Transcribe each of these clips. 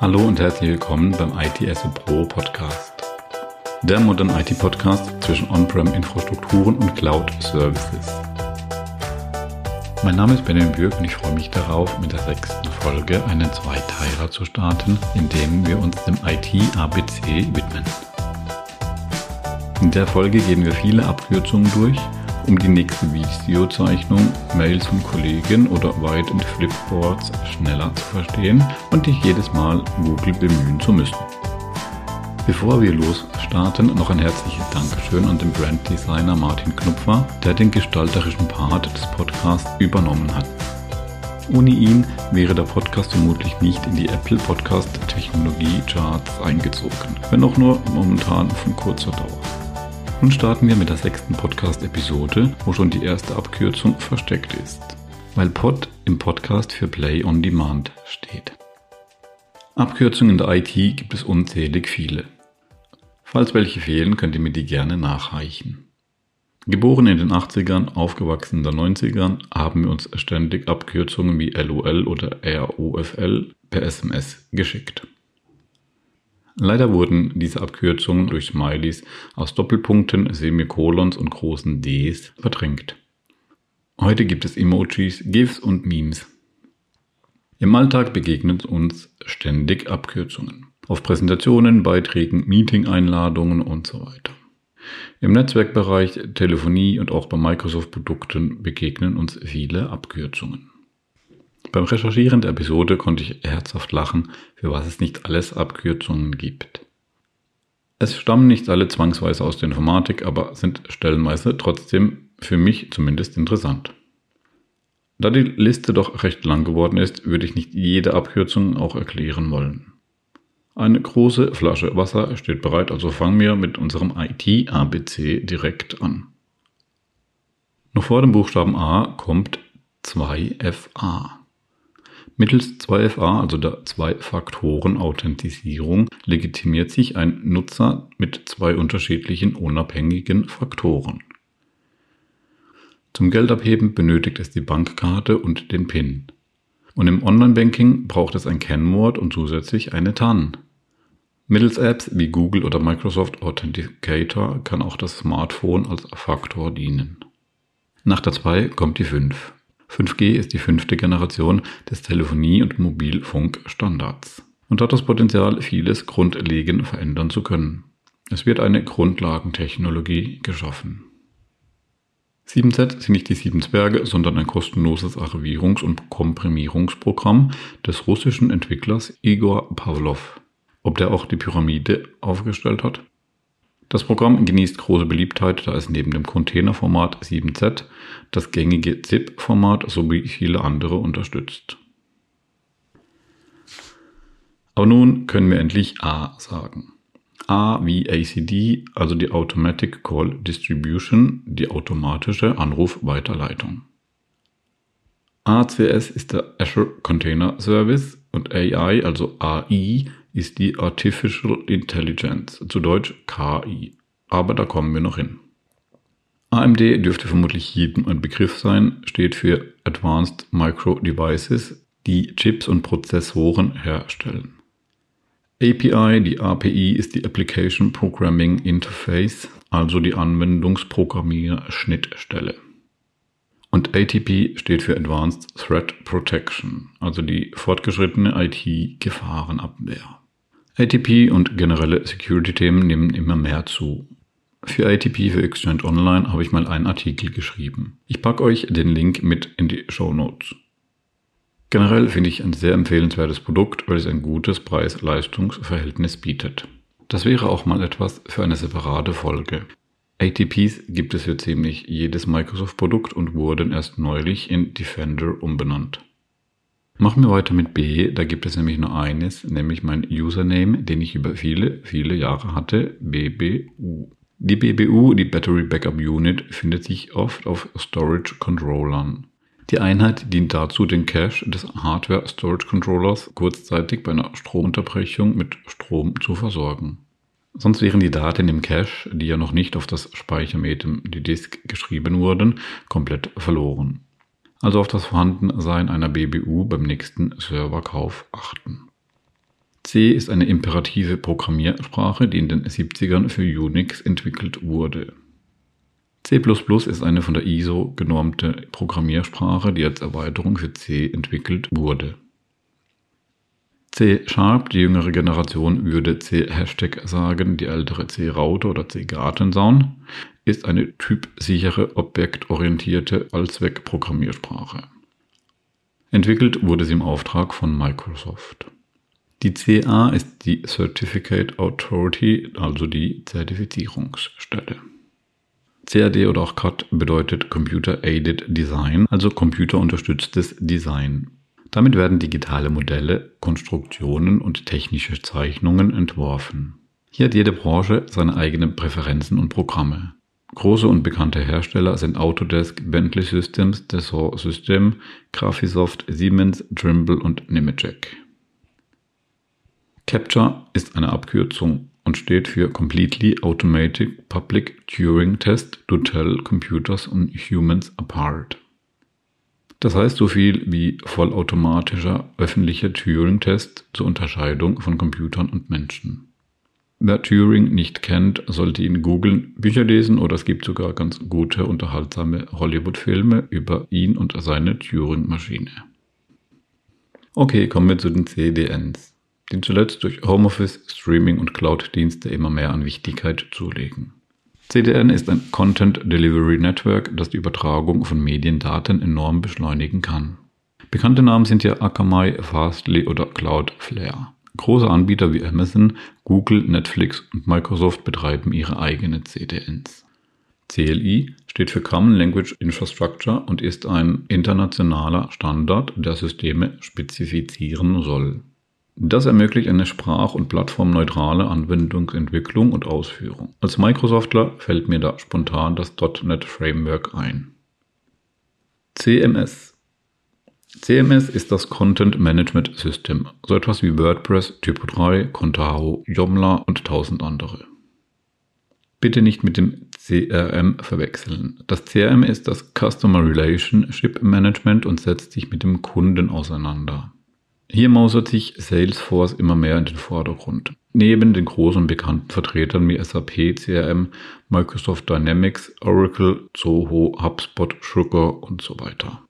Hallo und herzlich willkommen beim ITSO Pro Podcast. Der Modern IT Podcast zwischen On-Prem-Infrastrukturen und Cloud-Services. Mein Name ist Benjamin Bürg und ich freue mich darauf, mit der sechsten Folge einen Zweiteiler zu starten, in dem wir uns dem IT-ABC widmen. In der Folge gehen wir viele Abkürzungen durch um die nächste Videozeichnung, Mails von Kollegen oder White- und Flipboards schneller zu verstehen und dich jedes Mal Google bemühen zu müssen. Bevor wir losstarten, noch ein herzliches Dankeschön an den Branddesigner Martin Knupfer, der den gestalterischen Part des Podcasts übernommen hat. Ohne ihn wäre der Podcast vermutlich nicht in die Apple Podcast Technologie Charts eingezogen, wenn auch nur momentan von kurzer Dauer. Nun starten wir mit der sechsten Podcast-Episode, wo schon die erste Abkürzung versteckt ist, weil Pod im Podcast für Play on Demand steht. Abkürzungen in der IT gibt es unzählig viele. Falls welche fehlen, könnt ihr mir die gerne nachreichen. Geboren in den 80ern, aufgewachsen in den 90ern, haben wir uns ständig Abkürzungen wie LOL oder ROFL per SMS geschickt. Leider wurden diese Abkürzungen durch Smileys aus Doppelpunkten, Semikolons und großen Ds verdrängt. Heute gibt es Emojis, GIFs und Memes. Im Alltag begegnen uns ständig Abkürzungen. Auf Präsentationen, Beiträgen, Meeting-Einladungen und so weiter. Im Netzwerkbereich, Telefonie und auch bei Microsoft-Produkten begegnen uns viele Abkürzungen. Beim Recherchieren der Episode konnte ich herzhaft lachen, für was es nicht alles Abkürzungen gibt. Es stammen nicht alle zwangsweise aus der Informatik, aber sind stellenweise trotzdem für mich zumindest interessant. Da die Liste doch recht lang geworden ist, würde ich nicht jede Abkürzung auch erklären wollen. Eine große Flasche Wasser steht bereit, also fangen wir mit unserem IT-ABC direkt an. Noch vor dem Buchstaben A kommt 2FA. Mittels 2FA, also der Zwei-Faktoren-Authentisierung, legitimiert sich ein Nutzer mit zwei unterschiedlichen unabhängigen Faktoren. Zum Geldabheben benötigt es die Bankkarte und den PIN. Und im Online-Banking braucht es ein Kennwort und zusätzlich eine TAN. Mittels Apps wie Google oder Microsoft Authenticator kann auch das Smartphone als Faktor dienen. Nach der 2 kommt die 5. 5G ist die fünfte Generation des Telefonie- und Mobilfunkstandards und hat das Potenzial, vieles grundlegend verändern zu können. Es wird eine Grundlagentechnologie geschaffen. 7Z sind nicht die sieben Zwerge, sondern ein kostenloses Archivierungs- und Komprimierungsprogramm des russischen Entwicklers Igor Pavlov. Ob der auch die Pyramide aufgestellt hat? Das Programm genießt große Beliebtheit, da es neben dem Containerformat 7Z das gängige ZIP-Format sowie viele andere unterstützt. Aber nun können wir endlich A sagen. A wie ACD, also die Automatic Call Distribution, die automatische Anrufweiterleitung. ACS ist der Azure Container Service und AI, also AI, ist die Artificial Intelligence, zu Deutsch KI. Aber da kommen wir noch hin. AMD dürfte vermutlich jedem ein Begriff sein, steht für Advanced Micro Devices, die Chips und Prozessoren herstellen. API, die API ist die Application Programming Interface, also die Anwendungsprogrammierschnittstelle. Und ATP steht für Advanced Threat Protection, also die fortgeschrittene IT-Gefahrenabwehr. ATP und generelle Security-Themen nehmen immer mehr zu. Für ATP für Exchange Online habe ich mal einen Artikel geschrieben. Ich packe euch den Link mit in die Show Notes. Generell finde ich ein sehr empfehlenswertes Produkt, weil es ein gutes Preis-Leistungs-Verhältnis bietet. Das wäre auch mal etwas für eine separate Folge. ATPs gibt es für ziemlich jedes Microsoft-Produkt und wurden erst neulich in Defender umbenannt. Machen wir weiter mit B. Da gibt es nämlich nur eines, nämlich mein Username, den ich über viele, viele Jahre hatte, BBU. Die BBU, die Battery Backup Unit, findet sich oft auf Storage Controllern. Die Einheit dient dazu, den Cache des Hardware Storage Controllers kurzzeitig bei einer Stromunterbrechung mit Strom zu versorgen. Sonst wären die Daten im Cache, die ja noch nicht auf das Speichermedium, die Disk, geschrieben wurden, komplett verloren also auf das Vorhandensein einer BBU beim nächsten Serverkauf achten. C ist eine imperative Programmiersprache, die in den 70ern für Unix entwickelt wurde. C ist eine von der ISO genormte Programmiersprache, die als Erweiterung für C entwickelt wurde. C Sharp, die jüngere Generation würde C Hashtag sagen, die ältere C Router oder C Gartenzaun, ist eine typsichere, objektorientierte Allzweck-Programmiersprache. Entwickelt wurde sie im Auftrag von Microsoft. Die CA ist die Certificate Authority, also die Zertifizierungsstelle. CAD oder auch CAD bedeutet Computer Aided Design, also computerunterstütztes Design. Damit werden digitale Modelle, Konstruktionen und technische Zeichnungen entworfen. Hier hat jede Branche seine eigenen Präferenzen und Programme. Große und bekannte Hersteller sind Autodesk, Bentley Systems, Dassault System, Graphisoft, Siemens, Trimble und Nemetschek. CAPTCHA ist eine Abkürzung und steht für Completely Automatic Public Turing Test to Tell Computers and Humans Apart. Das heißt so viel wie vollautomatischer öffentlicher Turing-Test zur Unterscheidung von Computern und Menschen. Wer Turing nicht kennt, sollte ihn googeln, Bücher lesen oder es gibt sogar ganz gute, unterhaltsame Hollywood-Filme über ihn und seine Turing-Maschine. Okay, kommen wir zu den CDNs die zuletzt durch Homeoffice, Streaming und Cloud-Dienste immer mehr an Wichtigkeit zulegen. CDN ist ein Content Delivery Network, das die Übertragung von Mediendaten enorm beschleunigen kann. Bekannte Namen sind hier Akamai, Fastly oder Cloudflare. Große Anbieter wie Amazon, Google, Netflix und Microsoft betreiben ihre eigenen CDNs. CLI steht für Common Language Infrastructure und ist ein internationaler Standard, der Systeme spezifizieren soll. Das ermöglicht eine sprach- und plattformneutrale Anwendungsentwicklung und Ausführung. Als Microsoftler fällt mir da spontan das .NET Framework ein. CMS CMS ist das Content Management System, so etwas wie WordPress, Typo3, Contao, Joomla und tausend andere. Bitte nicht mit dem CRM verwechseln. Das CRM ist das Customer Relationship Management und setzt sich mit dem Kunden auseinander. Hier mausert sich Salesforce immer mehr in den Vordergrund. Neben den großen bekannten Vertretern wie SAP, CRM, Microsoft Dynamics, Oracle, Zoho, HubSpot, Sugar und so weiter.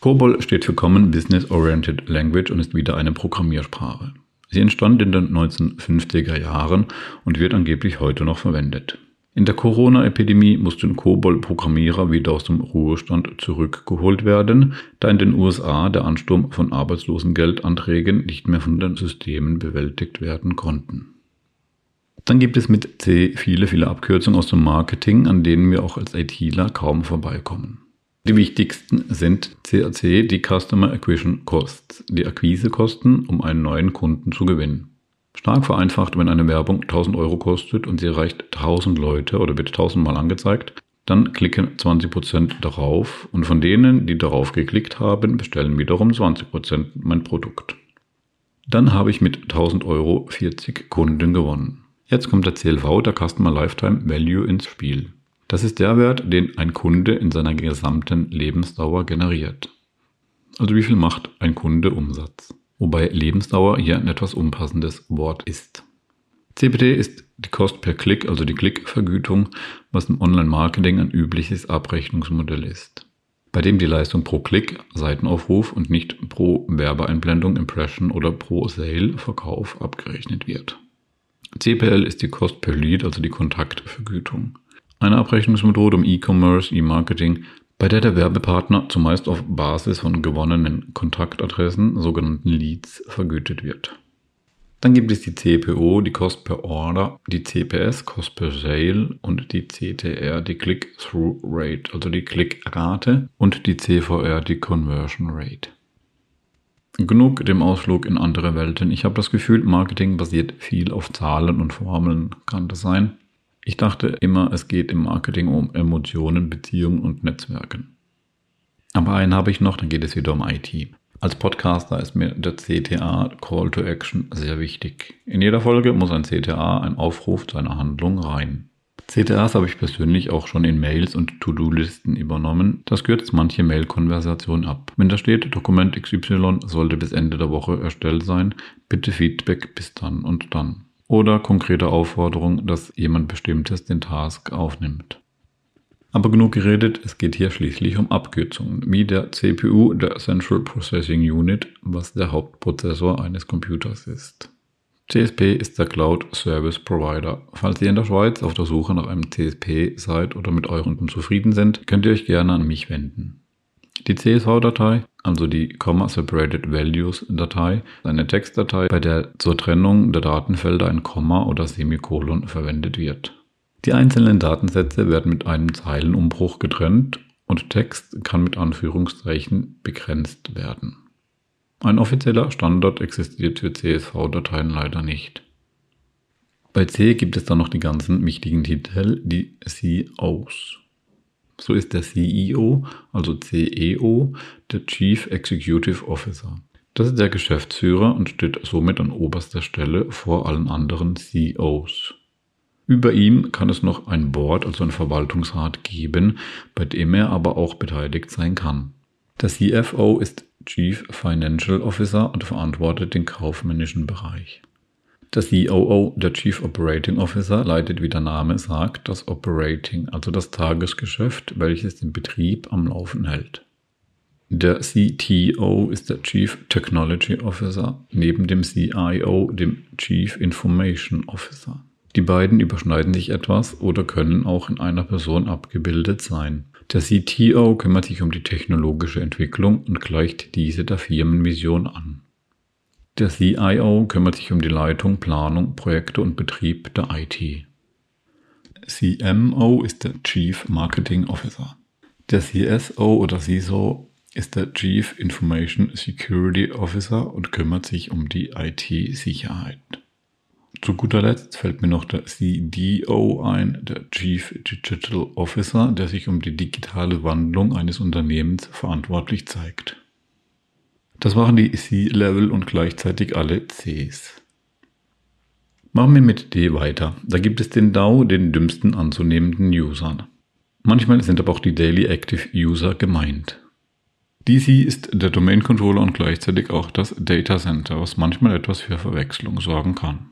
COBOL steht für Common Business Oriented Language und ist wieder eine Programmiersprache. Sie entstand in den 1950er Jahren und wird angeblich heute noch verwendet. In der Corona-Epidemie mussten COBOL-Programmierer wieder aus dem Ruhestand zurückgeholt werden, da in den USA der Ansturm von Arbeitslosengeldanträgen nicht mehr von den Systemen bewältigt werden konnten. Dann gibt es mit C viele, viele Abkürzungen aus dem Marketing, an denen wir auch als ITler kaum vorbeikommen. Die wichtigsten sind CAC, die Customer Acquisition Costs, die Akquisekosten, um einen neuen Kunden zu gewinnen. Stark vereinfacht, wenn eine Werbung 1000 Euro kostet und sie erreicht 1000 Leute oder wird 1000 Mal angezeigt, dann klicken 20% darauf und von denen, die darauf geklickt haben, bestellen wiederum 20% mein Produkt. Dann habe ich mit 1000 Euro 40 Kunden gewonnen. Jetzt kommt der CLV, der Customer Lifetime Value ins Spiel. Das ist der Wert, den ein Kunde in seiner gesamten Lebensdauer generiert. Also wie viel macht ein Kunde Umsatz? Wobei Lebensdauer hier ein etwas unpassendes Wort ist. CPT ist die Kost per Klick, also die Klickvergütung, was im Online-Marketing ein übliches Abrechnungsmodell ist, bei dem die Leistung pro Klick, Seitenaufruf und nicht pro Werbeeinblendung, Impression oder pro Sale, Verkauf abgerechnet wird. CPL ist die Kost per Lead, also die Kontaktvergütung. Eine Abrechnungsmethode um E-Commerce, E-Marketing bei der der Werbepartner zumeist auf Basis von gewonnenen Kontaktadressen, sogenannten Leads, vergütet wird. Dann gibt es die CPO, die Cost per Order, die CPS, Cost per Sale und die CTR, die Click-Through Rate, also die Klickrate und die CVR, die Conversion Rate. Genug dem Ausflug in andere Welten. Ich habe das Gefühl, Marketing basiert viel auf Zahlen und Formeln. Kann das sein? Ich dachte immer, es geht im Marketing um Emotionen, Beziehungen und Netzwerken. Aber einen habe ich noch, dann geht es wieder um IT. Als Podcaster ist mir der CTA Call to Action sehr wichtig. In jeder Folge muss ein CTA, ein Aufruf zu einer Handlung rein. CTAs habe ich persönlich auch schon in Mails und To-Do-Listen übernommen. Das kürzt manche Mail-Konversation ab. Wenn da steht, Dokument XY sollte bis Ende der Woche erstellt sein, bitte Feedback bis dann und dann. Oder konkrete Aufforderung, dass jemand Bestimmtes den Task aufnimmt. Aber genug geredet, es geht hier schließlich um Abkürzungen, wie der CPU, der Central Processing Unit, was der Hauptprozessor eines Computers ist. CSP ist der Cloud Service Provider. Falls ihr in der Schweiz auf der Suche nach einem CSP seid oder mit euren zufrieden sind, könnt ihr euch gerne an mich wenden. Die CSV-Datei, also die Comma Separated Values Datei, ist eine Textdatei, bei der zur Trennung der Datenfelder ein Komma oder Semikolon verwendet wird. Die einzelnen Datensätze werden mit einem Zeilenumbruch getrennt und Text kann mit Anführungszeichen begrenzt werden. Ein offizieller Standard existiert für CSV-Dateien leider nicht. Bei C gibt es dann noch die ganzen wichtigen Titel, die COs. So ist der CEO, also CEO, der Chief Executive Officer. Das ist der Geschäftsführer und steht somit an oberster Stelle vor allen anderen COs. Über ihm kann es noch ein Board, also ein Verwaltungsrat geben, bei dem er aber auch beteiligt sein kann. Der CFO ist Chief Financial Officer und verantwortet den kaufmännischen Bereich. Der COO, der Chief Operating Officer, leitet, wie der Name sagt, das Operating, also das Tagesgeschäft, welches den Betrieb am Laufen hält. Der CTO ist der Chief Technology Officer, neben dem CIO dem Chief Information Officer. Die beiden überschneiden sich etwas oder können auch in einer Person abgebildet sein. Der CTO kümmert sich um die technologische Entwicklung und gleicht diese der Firmenvision an. Der CIO kümmert sich um die Leitung, Planung, Projekte und Betrieb der IT. CMO ist der Chief Marketing Officer. Der CSO oder CISO ist der Chief Information Security Officer und kümmert sich um die IT-Sicherheit. Zu guter Letzt fällt mir noch der CDO ein, der Chief Digital Officer, der sich um die digitale Wandlung eines Unternehmens verantwortlich zeigt. Das waren die C-Level und gleichzeitig alle Cs. Machen wir mit D weiter. Da gibt es den DAO, den dümmsten anzunehmenden Usern. Manchmal sind aber auch die Daily Active User gemeint. DC ist der Domain Controller und gleichzeitig auch das Data Center, was manchmal etwas für Verwechslung sorgen kann.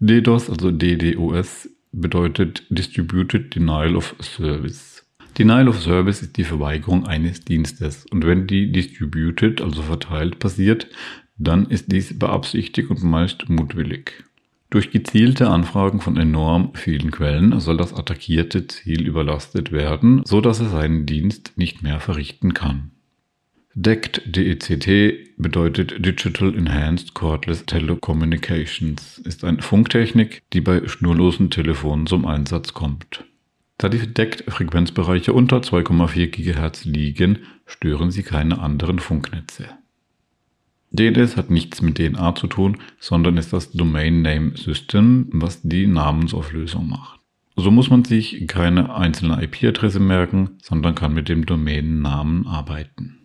DDoS, also DDoS, bedeutet Distributed Denial of Service. Denial of Service ist die Verweigerung eines Dienstes. Und wenn die distributed, also verteilt, passiert, dann ist dies beabsichtigt und meist mutwillig. Durch gezielte Anfragen von enorm vielen Quellen soll das attackierte Ziel überlastet werden, so dass es seinen Dienst nicht mehr verrichten kann. DECT, DECT bedeutet Digital Enhanced Cordless Telecommunications, ist eine Funktechnik, die bei schnurlosen Telefonen zum Einsatz kommt. Da die DECT-Frequenzbereiche unter 2,4 GHz liegen, stören sie keine anderen Funknetze. DNS hat nichts mit DNA zu tun, sondern ist das Domain Name System, was die Namensauflösung macht. So muss man sich keine einzelne IP-Adresse merken, sondern kann mit dem Domänennamen arbeiten.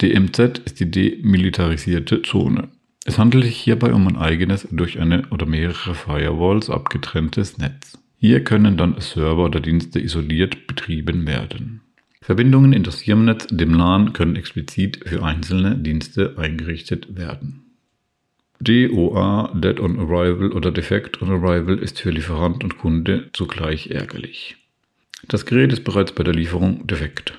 DMZ ist die demilitarisierte Zone. Es handelt sich hierbei um ein eigenes, durch eine oder mehrere Firewalls abgetrenntes Netz. Hier können dann Server oder Dienste isoliert betrieben werden. Verbindungen in das Firmennetz, dem LAN, können explizit für einzelne Dienste eingerichtet werden. DOA, Dead on Arrival oder Defect on Arrival ist für Lieferant und Kunde zugleich ärgerlich. Das Gerät ist bereits bei der Lieferung defekt.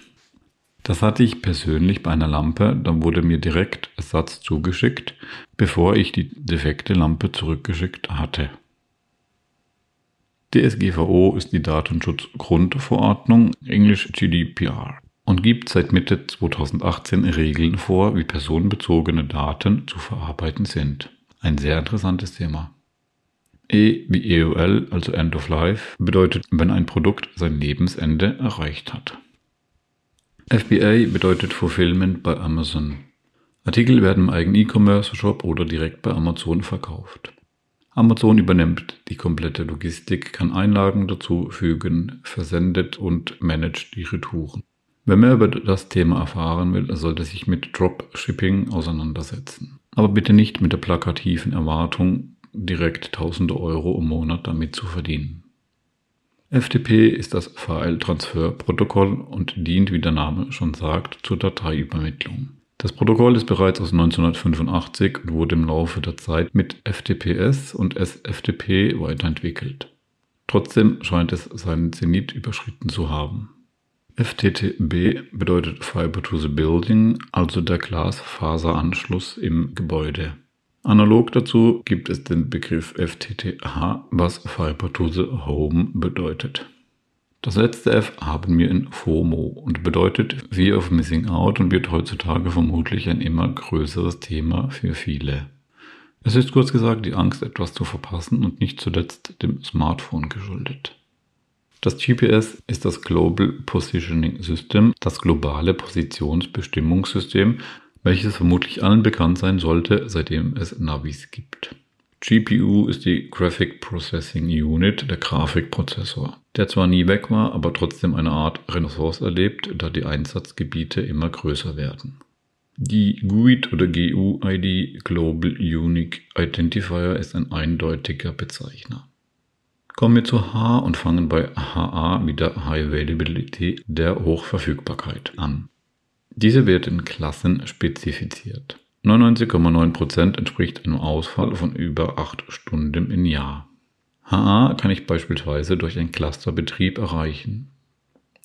Das hatte ich persönlich bei einer Lampe, dann wurde mir direkt Ersatz zugeschickt, bevor ich die defekte Lampe zurückgeschickt hatte. DSGVO ist die Datenschutzgrundverordnung, englisch GDPR, und gibt seit Mitte 2018 Regeln vor, wie personenbezogene Daten zu verarbeiten sind. Ein sehr interessantes Thema. E wie EOL, also End of Life, bedeutet, wenn ein Produkt sein Lebensende erreicht hat. FBA bedeutet Fulfillment bei Amazon. Artikel werden im eigenen E-Commerce-Shop oder direkt bei Amazon verkauft. Amazon übernimmt die komplette Logistik, kann Einlagen dazu fügen, versendet und managt die Retouren. Wer mehr über das Thema erfahren will, sollte sich mit Dropshipping auseinandersetzen. Aber bitte nicht mit der plakativen Erwartung, direkt tausende Euro im Monat damit zu verdienen. FTP ist das File-Transfer-Protokoll und dient, wie der Name schon sagt, zur Dateiübermittlung. Das Protokoll ist bereits aus 1985 und wurde im Laufe der Zeit mit FTPS und SFTP weiterentwickelt. Trotzdem scheint es seinen Zenit überschritten zu haben. FTTB bedeutet Fiber to the Building, also der Glasfaseranschluss im Gebäude. Analog dazu gibt es den Begriff FTTH, was Fiber to the Home bedeutet. Das letzte F haben wir in FOMO und bedeutet Fear of Missing Out und wird heutzutage vermutlich ein immer größeres Thema für viele. Es ist kurz gesagt die Angst, etwas zu verpassen und nicht zuletzt dem Smartphone geschuldet. Das GPS ist das Global Positioning System, das globale Positionsbestimmungssystem, welches vermutlich allen bekannt sein sollte, seitdem es Navis gibt. GPU ist die Graphic Processing Unit, der Grafikprozessor, der zwar nie weg war, aber trotzdem eine Art Renaissance erlebt, da die Einsatzgebiete immer größer werden. Die GUID oder GUID Global Unique Identifier ist ein eindeutiger Bezeichner. Kommen wir zu H und fangen bei HA mit der High Availability der Hochverfügbarkeit an. Diese wird in Klassen spezifiziert. 99,9% entspricht einem Ausfall von über 8 Stunden im Jahr. HA kann ich beispielsweise durch einen Clusterbetrieb erreichen.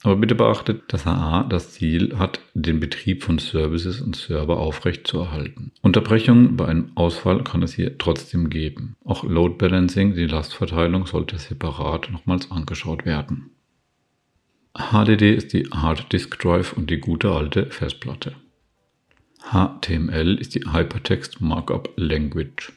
Aber bitte beachtet, dass HA das Ziel hat, den Betrieb von Services und Server aufrechtzuerhalten. Unterbrechungen bei einem Ausfall kann es hier trotzdem geben. Auch Load Balancing, die Lastverteilung, sollte separat nochmals angeschaut werden. HDD ist die Hard Disk Drive und die gute alte Festplatte. HTML ist die Hypertext Markup Language,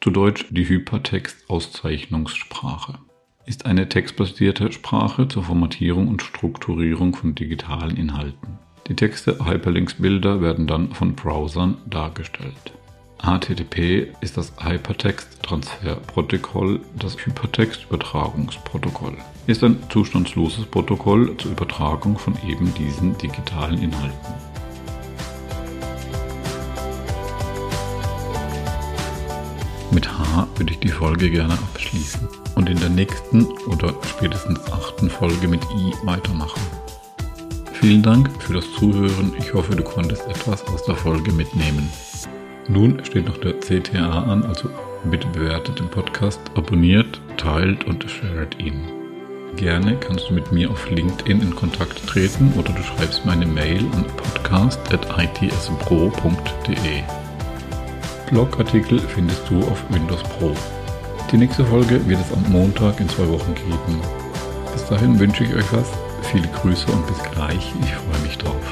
zu Deutsch die Hypertext-Auszeichnungssprache. Ist eine textbasierte Sprache zur Formatierung und Strukturierung von digitalen Inhalten. Die Texte, Hyperlinks, Bilder werden dann von Browsern dargestellt. HTTP ist das Hypertext-Transferprotokoll, das Hypertext-Übertragungsprotokoll. Ist ein zustandsloses Protokoll zur Übertragung von eben diesen digitalen Inhalten. Mit H würde ich die Folge gerne abschließen und in der nächsten oder spätestens achten Folge mit I weitermachen. Vielen Dank für das Zuhören. Ich hoffe, du konntest etwas aus der Folge mitnehmen. Nun steht noch der CTA an, also bitte bewertet den Podcast, abonniert, teilt und shared ihn. Gerne kannst du mit mir auf LinkedIn in Kontakt treten oder du schreibst mir eine Mail an podcast.itspro.de. Blogartikel findest du auf Windows Pro. Die nächste Folge wird es am Montag in zwei Wochen geben. Bis dahin wünsche ich euch was, viele Grüße und bis gleich. Ich freue mich drauf.